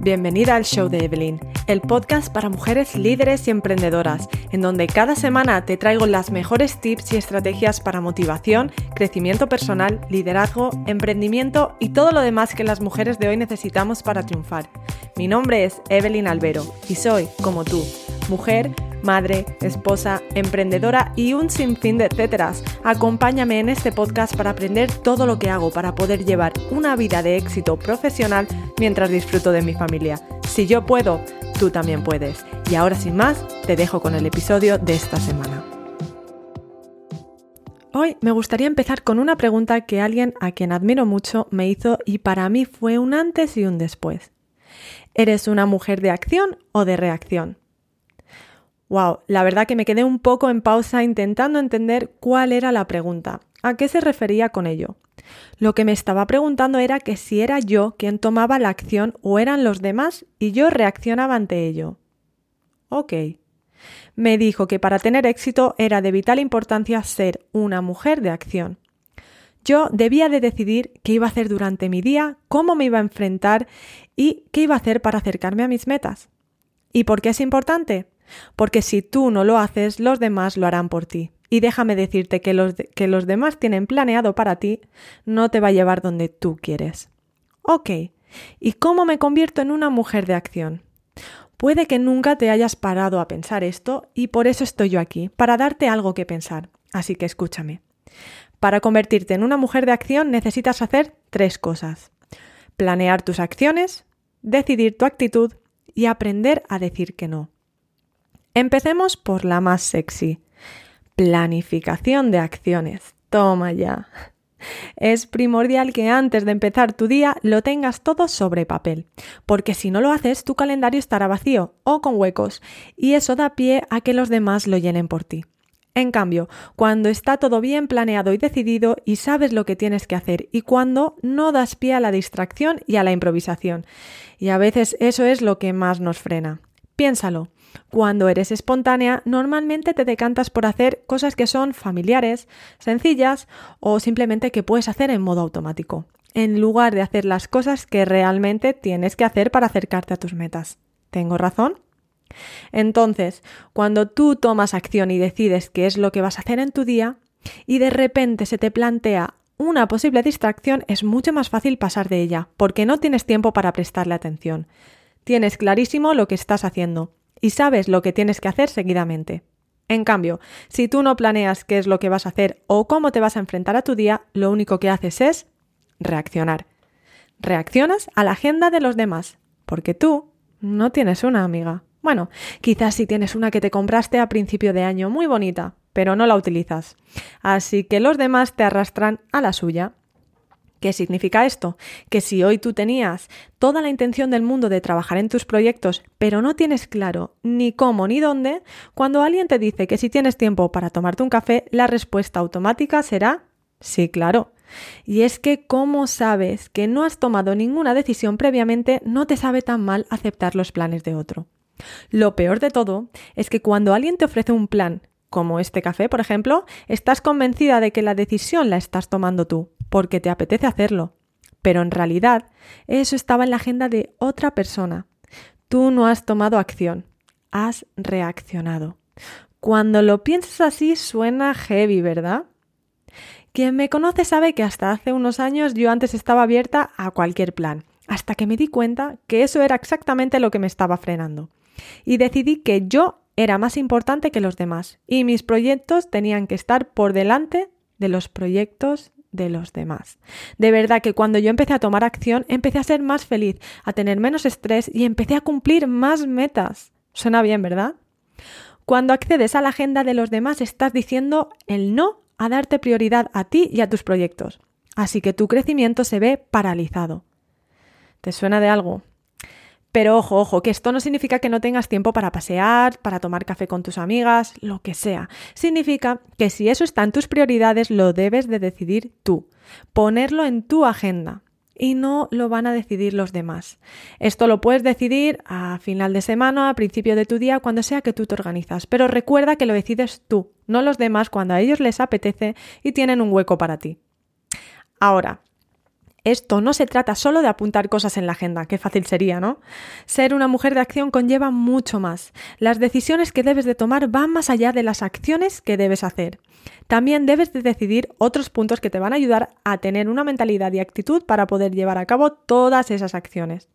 Bienvenida al show de Evelyn, el podcast para mujeres líderes y emprendedoras, en donde cada semana te traigo las mejores tips y estrategias para motivación, crecimiento personal, liderazgo, emprendimiento y todo lo demás que las mujeres de hoy necesitamos para triunfar. Mi nombre es Evelyn Albero y soy, como tú, mujer, madre, esposa, emprendedora y un sinfín de etcéteras. Acompáñame en este podcast para aprender todo lo que hago para poder llevar una vida de éxito profesional mientras disfruto de mi familia. Si yo puedo, tú también puedes. Y ahora sin más, te dejo con el episodio de esta semana. Hoy me gustaría empezar con una pregunta que alguien a quien admiro mucho me hizo y para mí fue un antes y un después. ¿Eres una mujer de acción o de reacción? Wow, la verdad que me quedé un poco en pausa intentando entender cuál era la pregunta, a qué se refería con ello. Lo que me estaba preguntando era que si era yo quien tomaba la acción o eran los demás y yo reaccionaba ante ello. Ok. Me dijo que para tener éxito era de vital importancia ser una mujer de acción. Yo debía de decidir qué iba a hacer durante mi día, cómo me iba a enfrentar y qué iba a hacer para acercarme a mis metas. ¿Y por qué es importante? Porque si tú no lo haces, los demás lo harán por ti. Y déjame decirte que los, que los demás tienen planeado para ti, no te va a llevar donde tú quieres. Ok, ¿y cómo me convierto en una mujer de acción? Puede que nunca te hayas parado a pensar esto y por eso estoy yo aquí, para darte algo que pensar. Así que escúchame. Para convertirte en una mujer de acción necesitas hacer tres cosas. Planear tus acciones, decidir tu actitud y aprender a decir que no. Empecemos por la más sexy. Planificación de acciones. Toma ya. Es primordial que antes de empezar tu día lo tengas todo sobre papel, porque si no lo haces tu calendario estará vacío o con huecos, y eso da pie a que los demás lo llenen por ti. En cambio, cuando está todo bien planeado y decidido y sabes lo que tienes que hacer y cuando no das pie a la distracción y a la improvisación. Y a veces eso es lo que más nos frena. Piénsalo. Cuando eres espontánea, normalmente te decantas por hacer cosas que son familiares, sencillas o simplemente que puedes hacer en modo automático, en lugar de hacer las cosas que realmente tienes que hacer para acercarte a tus metas. ¿Tengo razón? Entonces, cuando tú tomas acción y decides qué es lo que vas a hacer en tu día, y de repente se te plantea una posible distracción, es mucho más fácil pasar de ella, porque no tienes tiempo para prestarle atención. Tienes clarísimo lo que estás haciendo y sabes lo que tienes que hacer seguidamente. En cambio, si tú no planeas qué es lo que vas a hacer o cómo te vas a enfrentar a tu día, lo único que haces es reaccionar. Reaccionas a la agenda de los demás, porque tú no tienes una amiga. Bueno, quizás si tienes una que te compraste a principio de año muy bonita, pero no la utilizas. Así que los demás te arrastran a la suya. ¿Qué significa esto? Que si hoy tú tenías toda la intención del mundo de trabajar en tus proyectos, pero no tienes claro ni cómo ni dónde, cuando alguien te dice que si tienes tiempo para tomarte un café, la respuesta automática será sí, claro. Y es que como sabes que no has tomado ninguna decisión previamente, no te sabe tan mal aceptar los planes de otro. Lo peor de todo es que cuando alguien te ofrece un plan, como este café, por ejemplo, estás convencida de que la decisión la estás tomando tú, porque te apetece hacerlo. Pero en realidad eso estaba en la agenda de otra persona. Tú no has tomado acción, has reaccionado. Cuando lo piensas así suena heavy, ¿verdad? Quien me conoce sabe que hasta hace unos años yo antes estaba abierta a cualquier plan, hasta que me di cuenta que eso era exactamente lo que me estaba frenando. Y decidí que yo era más importante que los demás y mis proyectos tenían que estar por delante de los proyectos de los demás. De verdad que cuando yo empecé a tomar acción, empecé a ser más feliz, a tener menos estrés y empecé a cumplir más metas. Suena bien, ¿verdad? Cuando accedes a la agenda de los demás, estás diciendo el no a darte prioridad a ti y a tus proyectos. Así que tu crecimiento se ve paralizado. ¿Te suena de algo? Pero ojo, ojo, que esto no significa que no tengas tiempo para pasear, para tomar café con tus amigas, lo que sea. Significa que si eso está en tus prioridades, lo debes de decidir tú, ponerlo en tu agenda. y no lo van a decidir los demás. Esto lo puedes decidir a final de semana, a principio de tu día, cuando sea que tú te organizas, pero recuerda que lo decides tú, no los demás cuando a ellos les apetece y tienen un hueco para ti. Ahora, esto no se trata solo de apuntar cosas en la agenda, qué fácil sería, ¿no? Ser una mujer de acción conlleva mucho más. Las decisiones que debes de tomar van más allá de las acciones que debes hacer. También debes de decidir otros puntos que te van a ayudar a tener una mentalidad y actitud para poder llevar a cabo todas esas acciones.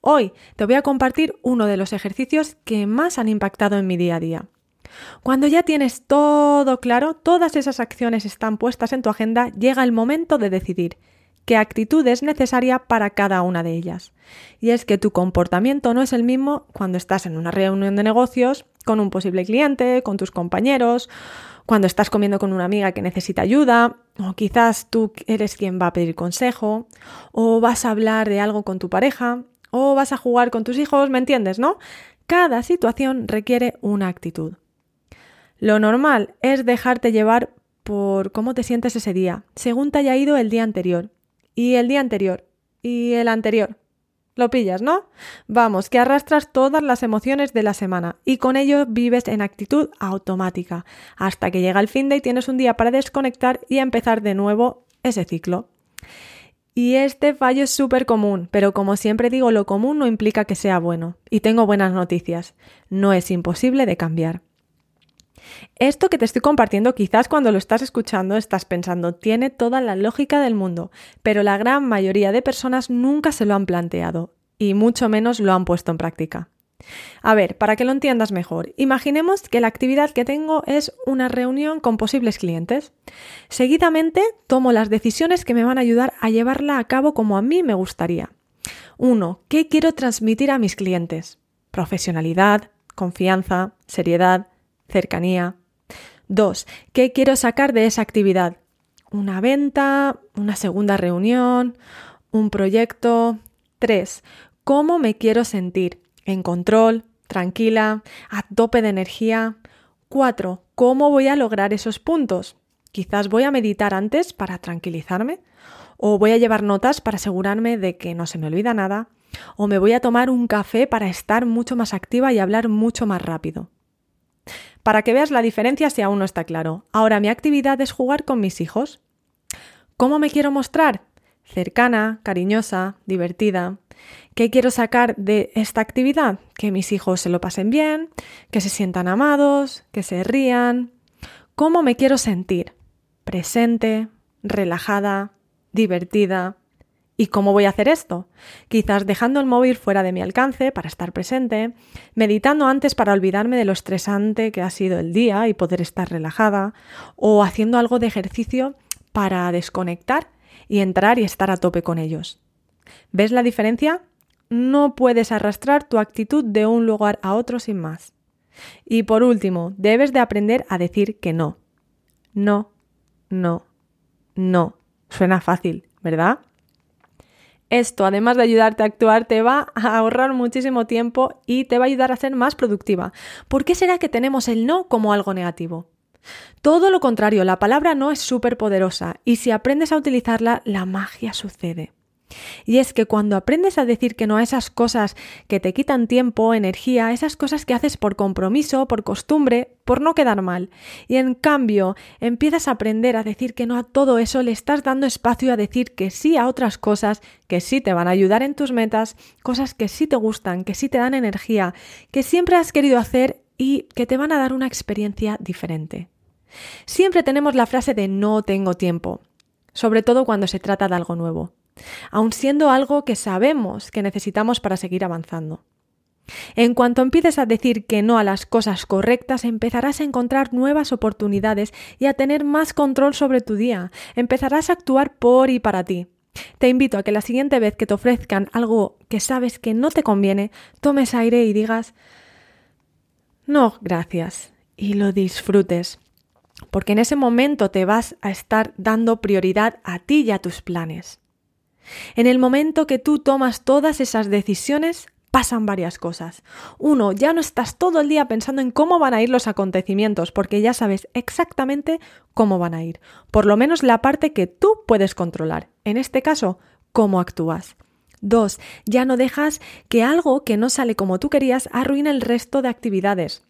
Hoy te voy a compartir uno de los ejercicios que más han impactado en mi día a día. Cuando ya tienes todo claro, todas esas acciones están puestas en tu agenda, llega el momento de decidir qué actitud es necesaria para cada una de ellas. Y es que tu comportamiento no es el mismo cuando estás en una reunión de negocios, con un posible cliente, con tus compañeros, cuando estás comiendo con una amiga que necesita ayuda, o quizás tú eres quien va a pedir consejo, o vas a hablar de algo con tu pareja, o vas a jugar con tus hijos, ¿me entiendes, no? Cada situación requiere una actitud. Lo normal es dejarte llevar por cómo te sientes ese día, según te haya ido el día anterior, y el día anterior, y el anterior. Lo pillas, ¿no? Vamos, que arrastras todas las emociones de la semana y con ello vives en actitud automática, hasta que llega el fin de y tienes un día para desconectar y empezar de nuevo ese ciclo. Y este fallo es súper común, pero como siempre digo, lo común no implica que sea bueno. Y tengo buenas noticias. No es imposible de cambiar. Esto que te estoy compartiendo quizás cuando lo estás escuchando estás pensando, tiene toda la lógica del mundo, pero la gran mayoría de personas nunca se lo han planteado y mucho menos lo han puesto en práctica. A ver, para que lo entiendas mejor, imaginemos que la actividad que tengo es una reunión con posibles clientes. Seguidamente tomo las decisiones que me van a ayudar a llevarla a cabo como a mí me gustaría. 1. ¿Qué quiero transmitir a mis clientes? Profesionalidad, confianza, seriedad, cercanía. 2. ¿Qué quiero sacar de esa actividad? Una venta, una segunda reunión, un proyecto. 3. ¿Cómo me quiero sentir? En control, tranquila, a tope de energía. 4. ¿Cómo voy a lograr esos puntos? Quizás voy a meditar antes para tranquilizarme, o voy a llevar notas para asegurarme de que no se me olvida nada, o me voy a tomar un café para estar mucho más activa y hablar mucho más rápido. Para que veas la diferencia si aún no está claro. Ahora mi actividad es jugar con mis hijos. ¿Cómo me quiero mostrar? Cercana, cariñosa, divertida. ¿Qué quiero sacar de esta actividad? Que mis hijos se lo pasen bien, que se sientan amados, que se rían. ¿Cómo me quiero sentir? Presente, relajada, divertida, ¿Y cómo voy a hacer esto? Quizás dejando el móvil fuera de mi alcance para estar presente, meditando antes para olvidarme de lo estresante que ha sido el día y poder estar relajada, o haciendo algo de ejercicio para desconectar y entrar y estar a tope con ellos. ¿Ves la diferencia? No puedes arrastrar tu actitud de un lugar a otro sin más. Y por último, debes de aprender a decir que no. No, no, no. Suena fácil, ¿verdad? Esto, además de ayudarte a actuar, te va a ahorrar muchísimo tiempo y te va a ayudar a ser más productiva. ¿Por qué será que tenemos el no como algo negativo? Todo lo contrario, la palabra no es súper poderosa y si aprendes a utilizarla, la magia sucede. Y es que cuando aprendes a decir que no a esas cosas que te quitan tiempo, energía, esas cosas que haces por compromiso, por costumbre, por no quedar mal, y en cambio empiezas a aprender a decir que no a todo eso, le estás dando espacio a decir que sí a otras cosas que sí te van a ayudar en tus metas, cosas que sí te gustan, que sí te dan energía, que siempre has querido hacer y que te van a dar una experiencia diferente. Siempre tenemos la frase de no tengo tiempo, sobre todo cuando se trata de algo nuevo aun siendo algo que sabemos que necesitamos para seguir avanzando. En cuanto empieces a decir que no a las cosas correctas, empezarás a encontrar nuevas oportunidades y a tener más control sobre tu día. Empezarás a actuar por y para ti. Te invito a que la siguiente vez que te ofrezcan algo que sabes que no te conviene, tomes aire y digas no, gracias, y lo disfrutes, porque en ese momento te vas a estar dando prioridad a ti y a tus planes. En el momento que tú tomas todas esas decisiones, pasan varias cosas. Uno, ya no estás todo el día pensando en cómo van a ir los acontecimientos, porque ya sabes exactamente cómo van a ir. Por lo menos la parte que tú puedes controlar. En este caso, cómo actúas. 2. Ya no dejas que algo que no sale como tú querías arruine el resto de actividades.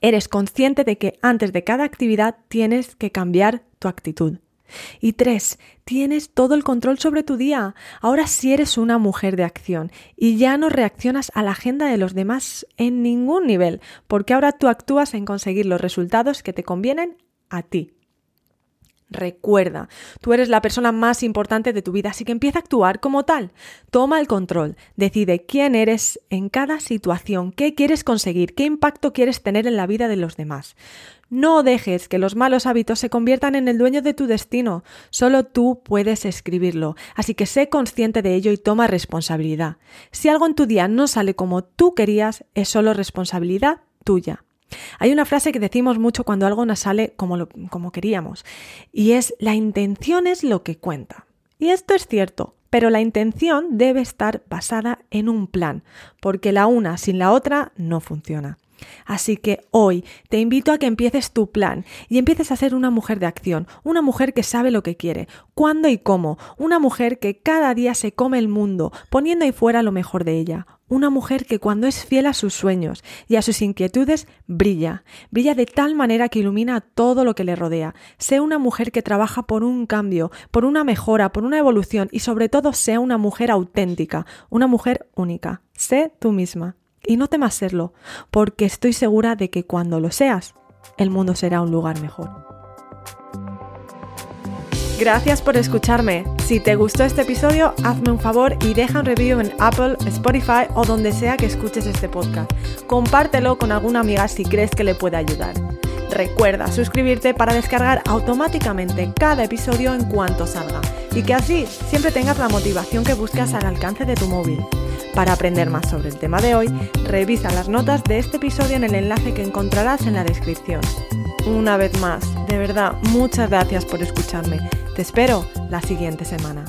Eres consciente de que antes de cada actividad tienes que cambiar tu actitud. Y tres, tienes todo el control sobre tu día. Ahora sí eres una mujer de acción y ya no reaccionas a la agenda de los demás en ningún nivel, porque ahora tú actúas en conseguir los resultados que te convienen a ti. Recuerda, tú eres la persona más importante de tu vida, así que empieza a actuar como tal. Toma el control, decide quién eres en cada situación, qué quieres conseguir, qué impacto quieres tener en la vida de los demás. No dejes que los malos hábitos se conviertan en el dueño de tu destino. Solo tú puedes escribirlo, así que sé consciente de ello y toma responsabilidad. Si algo en tu día no sale como tú querías, es solo responsabilidad tuya. Hay una frase que decimos mucho cuando algo no sale como, como queríamos, y es la intención es lo que cuenta. Y esto es cierto, pero la intención debe estar basada en un plan, porque la una sin la otra no funciona. Así que hoy te invito a que empieces tu plan y empieces a ser una mujer de acción, una mujer que sabe lo que quiere, cuándo y cómo, una mujer que cada día se come el mundo, poniendo ahí fuera lo mejor de ella, una mujer que cuando es fiel a sus sueños y a sus inquietudes brilla, brilla de tal manera que ilumina todo lo que le rodea. Sea una mujer que trabaja por un cambio, por una mejora, por una evolución y sobre todo sea una mujer auténtica, una mujer única. Sé tú misma y no temas serlo, porque estoy segura de que cuando lo seas, el mundo será un lugar mejor. Gracias por escucharme. Si te gustó este episodio, hazme un favor y deja un review en Apple, Spotify o donde sea que escuches este podcast. Compártelo con alguna amiga si crees que le puede ayudar. Recuerda suscribirte para descargar automáticamente cada episodio en cuanto salga y que así siempre tengas la motivación que buscas al alcance de tu móvil. Para aprender más sobre el tema de hoy, revisa las notas de este episodio en el enlace que encontrarás en la descripción. Una vez más, de verdad, muchas gracias por escucharme. Te espero la siguiente semana.